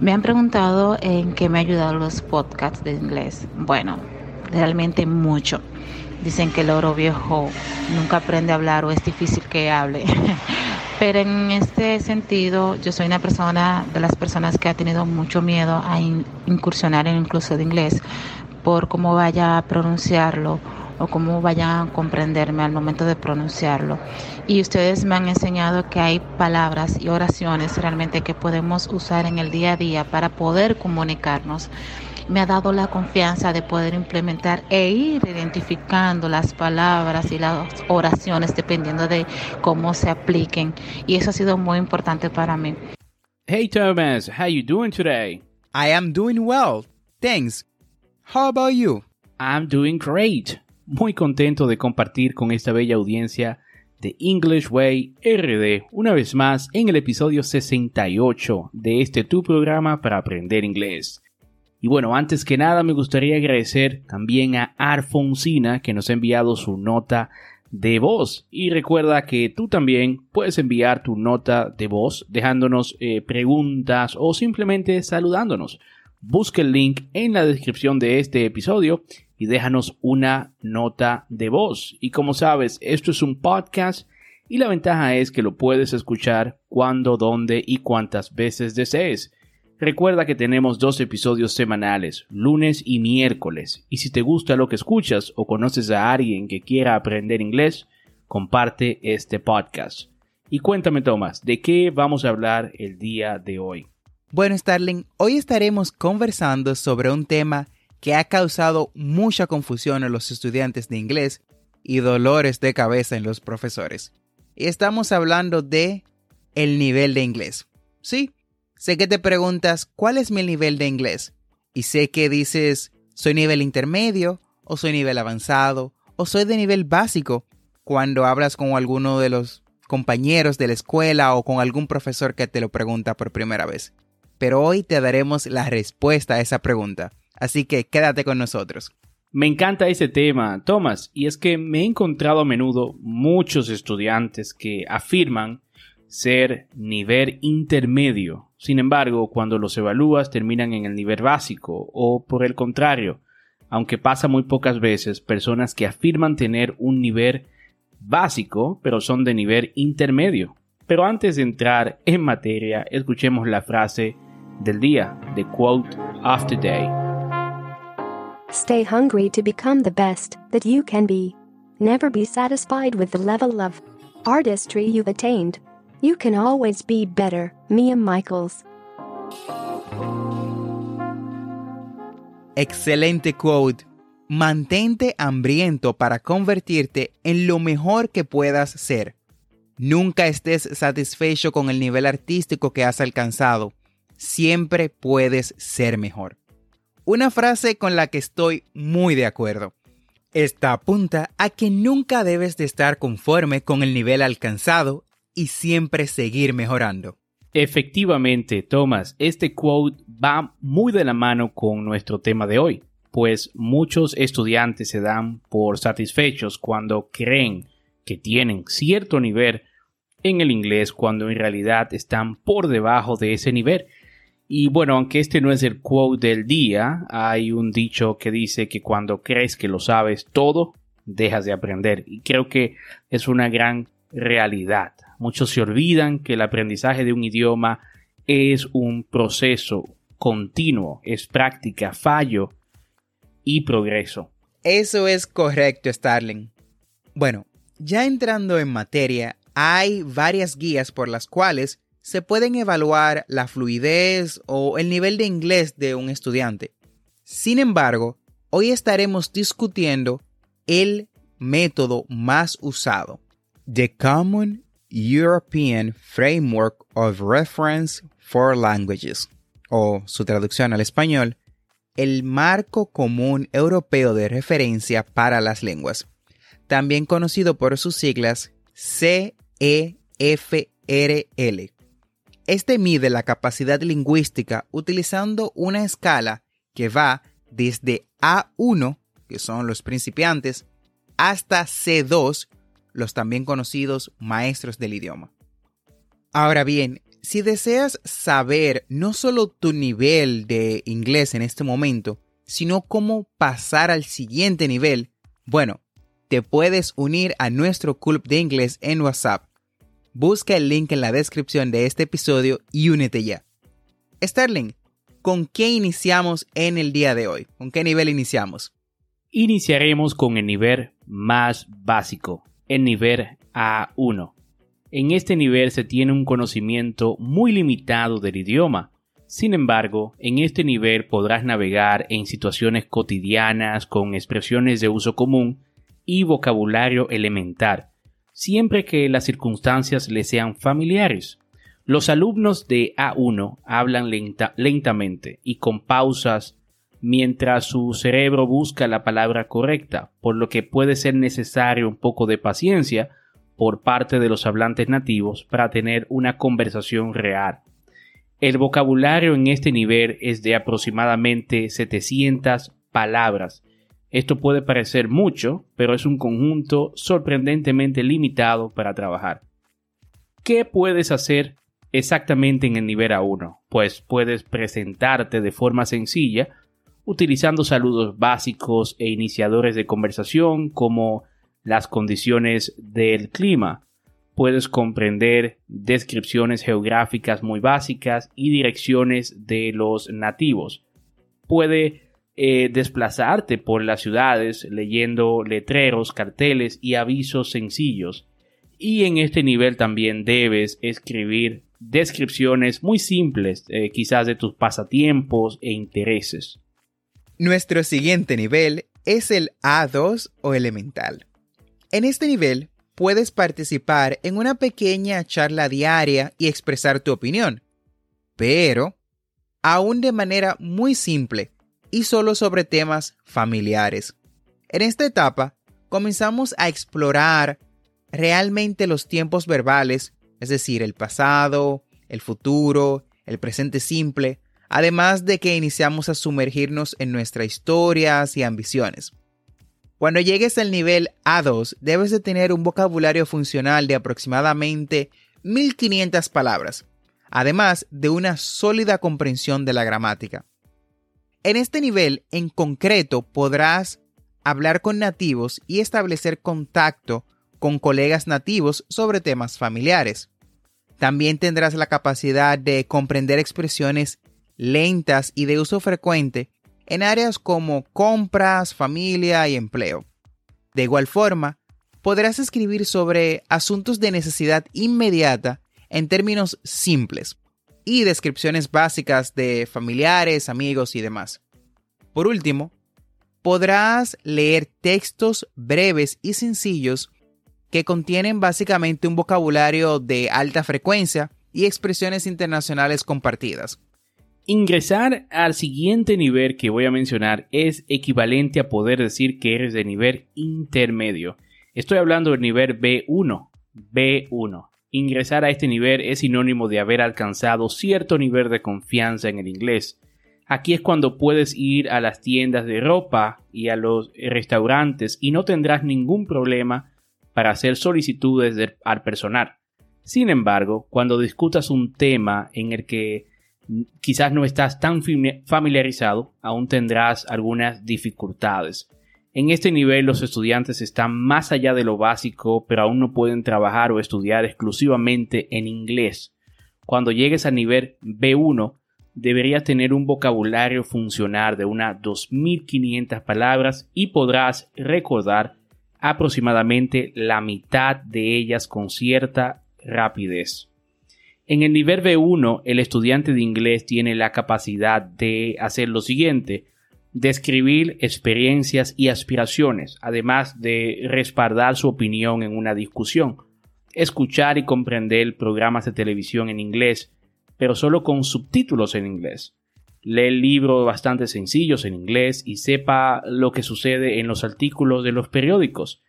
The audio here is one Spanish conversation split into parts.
Me han preguntado en qué me ha ayudado los podcasts de inglés. Bueno, realmente mucho. Dicen que el oro viejo nunca aprende a hablar o es difícil que hable. Pero en este sentido, yo soy una persona de las personas que ha tenido mucho miedo a incursionar en incluso de inglés por cómo vaya a pronunciarlo o cómo vayan a comprenderme al momento de pronunciarlo. Y ustedes me han enseñado que hay palabras y oraciones realmente que podemos usar en el día a día para poder comunicarnos. Me ha dado la confianza de poder implementar e ir identificando las palabras y las oraciones dependiendo de cómo se apliquen. Y eso ha sido muy importante para mí. Hey Thomas, how you doing today? I am doing well. Thanks. How about you? I'm doing great muy contento de compartir con esta bella audiencia de English Way RD una vez más en el episodio 68 de este tu programa para aprender inglés. Y bueno, antes que nada me gustaría agradecer también a Arfonsina que nos ha enviado su nota de voz. Y recuerda que tú también puedes enviar tu nota de voz dejándonos eh, preguntas o simplemente saludándonos. Busca el link en la descripción de este episodio y déjanos una nota de voz. Y como sabes, esto es un podcast y la ventaja es que lo puedes escuchar cuando, dónde y cuántas veces desees. Recuerda que tenemos dos episodios semanales, lunes y miércoles, y si te gusta lo que escuchas o conoces a alguien que quiera aprender inglés, comparte este podcast. Y cuéntame, Tomás, ¿de qué vamos a hablar el día de hoy? Bueno, Starling, hoy estaremos conversando sobre un tema que ha causado mucha confusión en los estudiantes de inglés y dolores de cabeza en los profesores. Y estamos hablando de el nivel de inglés. Sí, sé que te preguntas cuál es mi nivel de inglés y sé que dices soy nivel intermedio o soy nivel avanzado o soy de nivel básico cuando hablas con alguno de los compañeros de la escuela o con algún profesor que te lo pregunta por primera vez. Pero hoy te daremos la respuesta a esa pregunta Así que quédate con nosotros. Me encanta ese tema, Thomas, y es que me he encontrado a menudo muchos estudiantes que afirman ser nivel intermedio. Sin embargo, cuando los evalúas terminan en el nivel básico o por el contrario, aunque pasa muy pocas veces, personas que afirman tener un nivel básico, pero son de nivel intermedio. Pero antes de entrar en materia, escuchemos la frase del día, the quote of the day. Stay hungry to become the best that you can be. Never be satisfied with the level of artistry you've attained. You can always be better. Mia Michaels. Excelente quote. Mantente hambriento para convertirte en lo mejor que puedas ser. Nunca estés satisfecho con el nivel artístico que has alcanzado. Siempre puedes ser mejor. Una frase con la que estoy muy de acuerdo. Esta apunta a que nunca debes de estar conforme con el nivel alcanzado y siempre seguir mejorando. Efectivamente, Thomas, este quote va muy de la mano con nuestro tema de hoy, pues muchos estudiantes se dan por satisfechos cuando creen que tienen cierto nivel en el inglés cuando en realidad están por debajo de ese nivel. Y bueno, aunque este no es el quote del día, hay un dicho que dice que cuando crees que lo sabes todo, dejas de aprender. Y creo que es una gran realidad. Muchos se olvidan que el aprendizaje de un idioma es un proceso continuo, es práctica, fallo y progreso. Eso es correcto, Starling. Bueno, ya entrando en materia, hay varias guías por las cuales se pueden evaluar la fluidez o el nivel de inglés de un estudiante. Sin embargo, hoy estaremos discutiendo el método más usado, The Common European Framework of Reference for Languages, o su traducción al español, el Marco Común Europeo de Referencia para las Lenguas, también conocido por sus siglas CEFRL. Este mide la capacidad lingüística utilizando una escala que va desde A1, que son los principiantes, hasta C2, los también conocidos maestros del idioma. Ahora bien, si deseas saber no solo tu nivel de inglés en este momento, sino cómo pasar al siguiente nivel, bueno, te puedes unir a nuestro club de inglés en WhatsApp. Busca el link en la descripción de este episodio y únete ya. Sterling, ¿con qué iniciamos en el día de hoy? ¿Con qué nivel iniciamos? Iniciaremos con el nivel más básico, el nivel A1. En este nivel se tiene un conocimiento muy limitado del idioma. Sin embargo, en este nivel podrás navegar en situaciones cotidianas con expresiones de uso común y vocabulario elemental, siempre que las circunstancias le sean familiares. Los alumnos de A1 hablan lentamente y con pausas mientras su cerebro busca la palabra correcta, por lo que puede ser necesario un poco de paciencia por parte de los hablantes nativos para tener una conversación real. El vocabulario en este nivel es de aproximadamente 700 palabras. Esto puede parecer mucho, pero es un conjunto sorprendentemente limitado para trabajar. ¿Qué puedes hacer exactamente en el nivel A1? Pues puedes presentarte de forma sencilla utilizando saludos básicos e iniciadores de conversación como las condiciones del clima. Puedes comprender descripciones geográficas muy básicas y direcciones de los nativos. Puede eh, desplazarte por las ciudades leyendo letreros, carteles y avisos sencillos. Y en este nivel también debes escribir descripciones muy simples, eh, quizás de tus pasatiempos e intereses. Nuestro siguiente nivel es el A2 o elemental. En este nivel puedes participar en una pequeña charla diaria y expresar tu opinión, pero aún de manera muy simple y solo sobre temas familiares. En esta etapa comenzamos a explorar realmente los tiempos verbales, es decir, el pasado, el futuro, el presente simple, además de que iniciamos a sumergirnos en nuestras historias y ambiciones. Cuando llegues al nivel A2, debes de tener un vocabulario funcional de aproximadamente 1500 palabras, además de una sólida comprensión de la gramática. En este nivel en concreto podrás hablar con nativos y establecer contacto con colegas nativos sobre temas familiares. También tendrás la capacidad de comprender expresiones lentas y de uso frecuente en áreas como compras, familia y empleo. De igual forma, podrás escribir sobre asuntos de necesidad inmediata en términos simples y descripciones básicas de familiares, amigos y demás. Por último, podrás leer textos breves y sencillos que contienen básicamente un vocabulario de alta frecuencia y expresiones internacionales compartidas. Ingresar al siguiente nivel que voy a mencionar es equivalente a poder decir que eres de nivel intermedio. Estoy hablando del nivel B1. B1. Ingresar a este nivel es sinónimo de haber alcanzado cierto nivel de confianza en el inglés. Aquí es cuando puedes ir a las tiendas de ropa y a los restaurantes y no tendrás ningún problema para hacer solicitudes al personal. Sin embargo, cuando discutas un tema en el que quizás no estás tan familiarizado, aún tendrás algunas dificultades. En este nivel los estudiantes están más allá de lo básico, pero aún no pueden trabajar o estudiar exclusivamente en inglés. Cuando llegues al nivel B1, deberías tener un vocabulario funcional de unas 2.500 palabras y podrás recordar aproximadamente la mitad de ellas con cierta rapidez. En el nivel B1, el estudiante de inglés tiene la capacidad de hacer lo siguiente, describir experiencias y aspiraciones, además de respaldar su opinión en una discusión, escuchar y comprender programas de televisión en inglés, pero solo con subtítulos en inglés. Lee libros bastante sencillos en inglés y sepa lo que sucede en los artículos de los periódicos.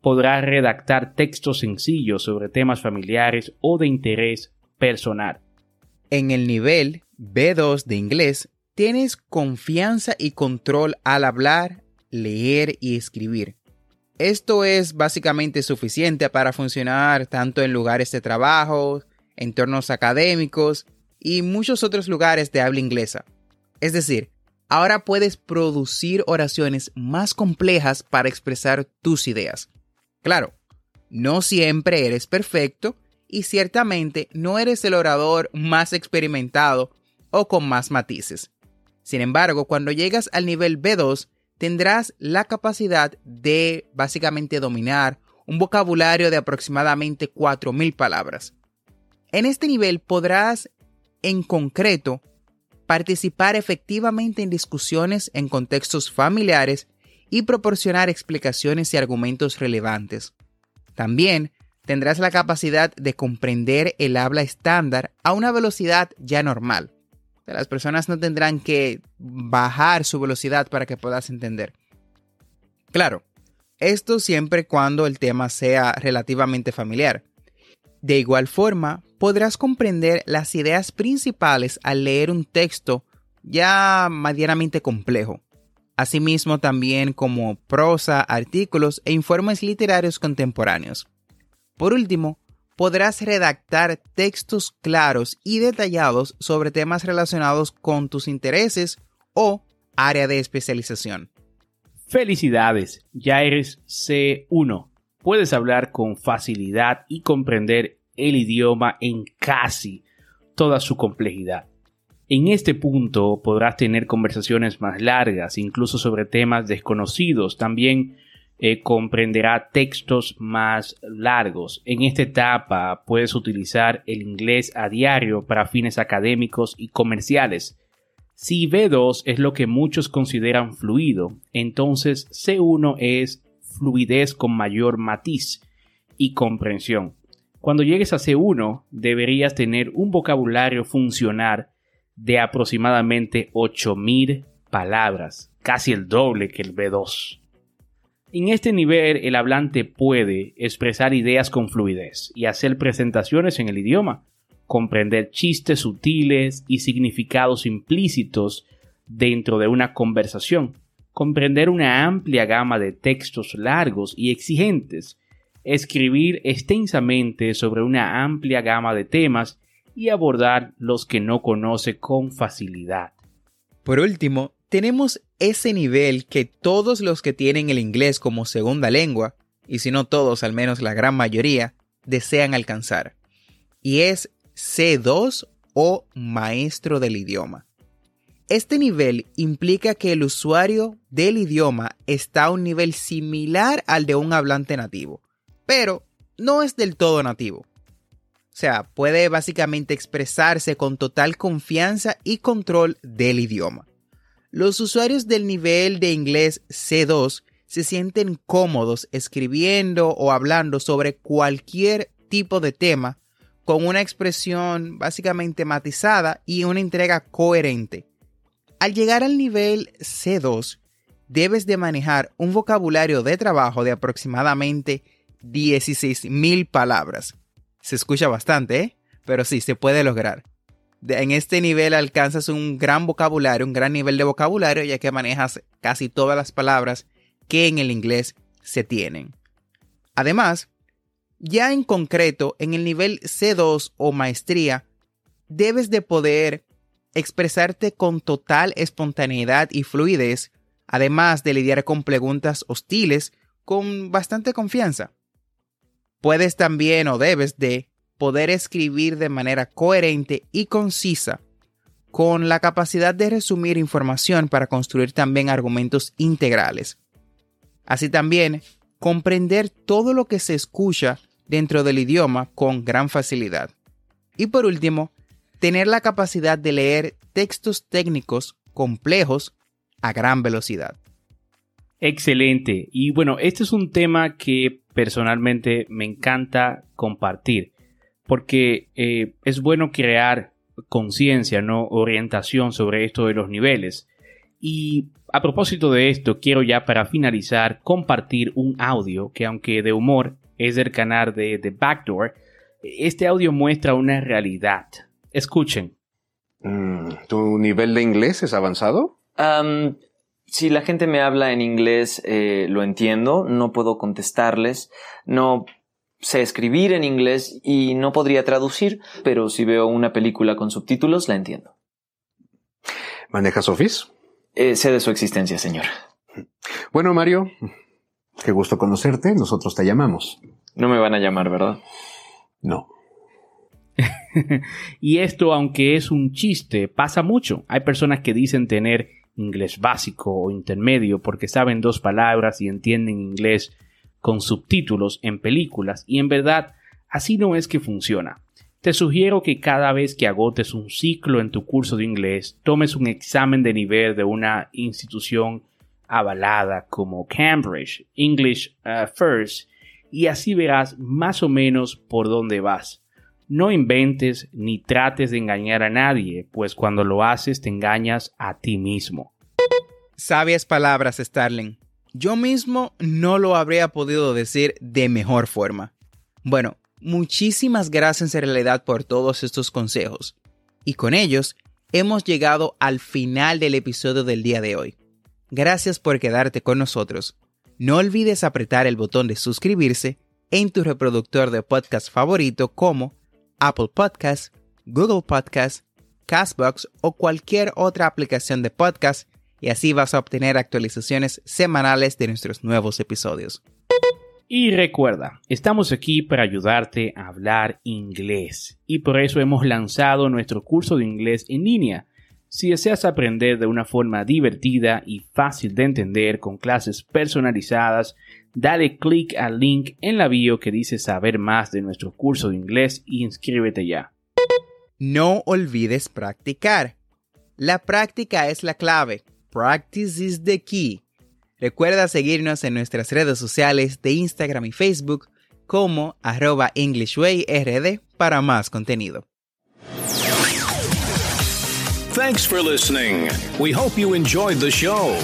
Podrá redactar textos sencillos sobre temas familiares o de interés personal. En el nivel B2 de inglés, tienes confianza y control al hablar, leer y escribir. Esto es básicamente suficiente para funcionar tanto en lugares de trabajo, entornos académicos y muchos otros lugares de habla inglesa. Es decir, ahora puedes producir oraciones más complejas para expresar tus ideas. Claro, no siempre eres perfecto y ciertamente no eres el orador más experimentado o con más matices. Sin embargo, cuando llegas al nivel B2, tendrás la capacidad de básicamente dominar un vocabulario de aproximadamente 4.000 palabras. En este nivel podrás, en concreto, participar efectivamente en discusiones en contextos familiares y proporcionar explicaciones y argumentos relevantes. También tendrás la capacidad de comprender el habla estándar a una velocidad ya normal, las personas no tendrán que bajar su velocidad para que puedas entender. Claro, esto siempre cuando el tema sea relativamente familiar. De igual forma, podrás comprender las ideas principales al leer un texto ya medianamente complejo. Asimismo también como prosa, artículos e informes literarios contemporáneos. Por último, podrás redactar textos claros y detallados sobre temas relacionados con tus intereses o área de especialización. Felicidades, ya eres C1. Puedes hablar con facilidad y comprender el idioma en casi toda su complejidad. En este punto podrás tener conversaciones más largas, incluso sobre temas desconocidos. También eh, comprenderá textos más largos. En esta etapa puedes utilizar el inglés a diario para fines académicos y comerciales. Si B2 es lo que muchos consideran fluido, entonces C1 es fluidez con mayor matiz y comprensión. Cuando llegues a C1 deberías tener un vocabulario funcional de aproximadamente 8000 palabras, casi el doble que el B2. En este nivel el hablante puede expresar ideas con fluidez y hacer presentaciones en el idioma, comprender chistes sutiles y significados implícitos dentro de una conversación, comprender una amplia gama de textos largos y exigentes, escribir extensamente sobre una amplia gama de temas y abordar los que no conoce con facilidad. Por último, tenemos ese nivel que todos los que tienen el inglés como segunda lengua, y si no todos, al menos la gran mayoría, desean alcanzar. Y es C2 o maestro del idioma. Este nivel implica que el usuario del idioma está a un nivel similar al de un hablante nativo, pero no es del todo nativo. O sea, puede básicamente expresarse con total confianza y control del idioma. Los usuarios del nivel de inglés C2 se sienten cómodos escribiendo o hablando sobre cualquier tipo de tema con una expresión básicamente matizada y una entrega coherente. Al llegar al nivel C2, debes de manejar un vocabulario de trabajo de aproximadamente 16.000 palabras. Se escucha bastante, ¿eh? pero sí, se puede lograr en este nivel alcanzas un gran vocabulario, un gran nivel de vocabulario, ya que manejas casi todas las palabras que en el inglés se tienen. Además, ya en concreto, en el nivel C2 o maestría, debes de poder expresarte con total espontaneidad y fluidez, además de lidiar con preguntas hostiles con bastante confianza. Puedes también o debes de poder escribir de manera coherente y concisa, con la capacidad de resumir información para construir también argumentos integrales. Así también, comprender todo lo que se escucha dentro del idioma con gran facilidad. Y por último, tener la capacidad de leer textos técnicos complejos a gran velocidad. Excelente. Y bueno, este es un tema que personalmente me encanta compartir, porque eh, es bueno crear conciencia, ¿no? Orientación sobre esto de los niveles. Y a propósito de esto, quiero ya para finalizar compartir un audio que aunque de humor es del canal de The Backdoor, este audio muestra una realidad. Escuchen. Mm, ¿Tu nivel de inglés es avanzado? si la gente me habla en inglés, eh, lo entiendo, no puedo contestarles, no sé escribir en inglés y no podría traducir, pero si veo una película con subtítulos, la entiendo. ¿Manejas Office? Eh, sé de su existencia, señor. Bueno, Mario, qué gusto conocerte. Nosotros te llamamos. No me van a llamar, ¿verdad? No. y esto, aunque es un chiste, pasa mucho. Hay personas que dicen tener inglés básico o intermedio porque saben dos palabras y entienden inglés con subtítulos en películas y en verdad así no es que funciona. Te sugiero que cada vez que agotes un ciclo en tu curso de inglés, tomes un examen de nivel de una institución avalada como Cambridge, English uh, First, y así verás más o menos por dónde vas. No inventes ni trates de engañar a nadie, pues cuando lo haces te engañas a ti mismo. Sabias palabras, Starling. Yo mismo no lo habría podido decir de mejor forma. Bueno, muchísimas gracias en realidad por todos estos consejos. Y con ellos hemos llegado al final del episodio del día de hoy. Gracias por quedarte con nosotros. No olvides apretar el botón de suscribirse en tu reproductor de podcast favorito como Apple Podcasts, Google Podcasts, Castbox o cualquier otra aplicación de podcast y así vas a obtener actualizaciones semanales de nuestros nuevos episodios. Y recuerda, estamos aquí para ayudarte a hablar inglés y por eso hemos lanzado nuestro curso de inglés en línea. Si deseas aprender de una forma divertida y fácil de entender con clases personalizadas, dale clic al link en la bio que dice saber más de nuestro curso de inglés y inscríbete ya. No olvides practicar. La práctica es la clave. Practice is the key. Recuerda seguirnos en nuestras redes sociales de Instagram y Facebook como arroba EnglishWayRD para más contenido. Thanks for listening. We hope you enjoyed the show.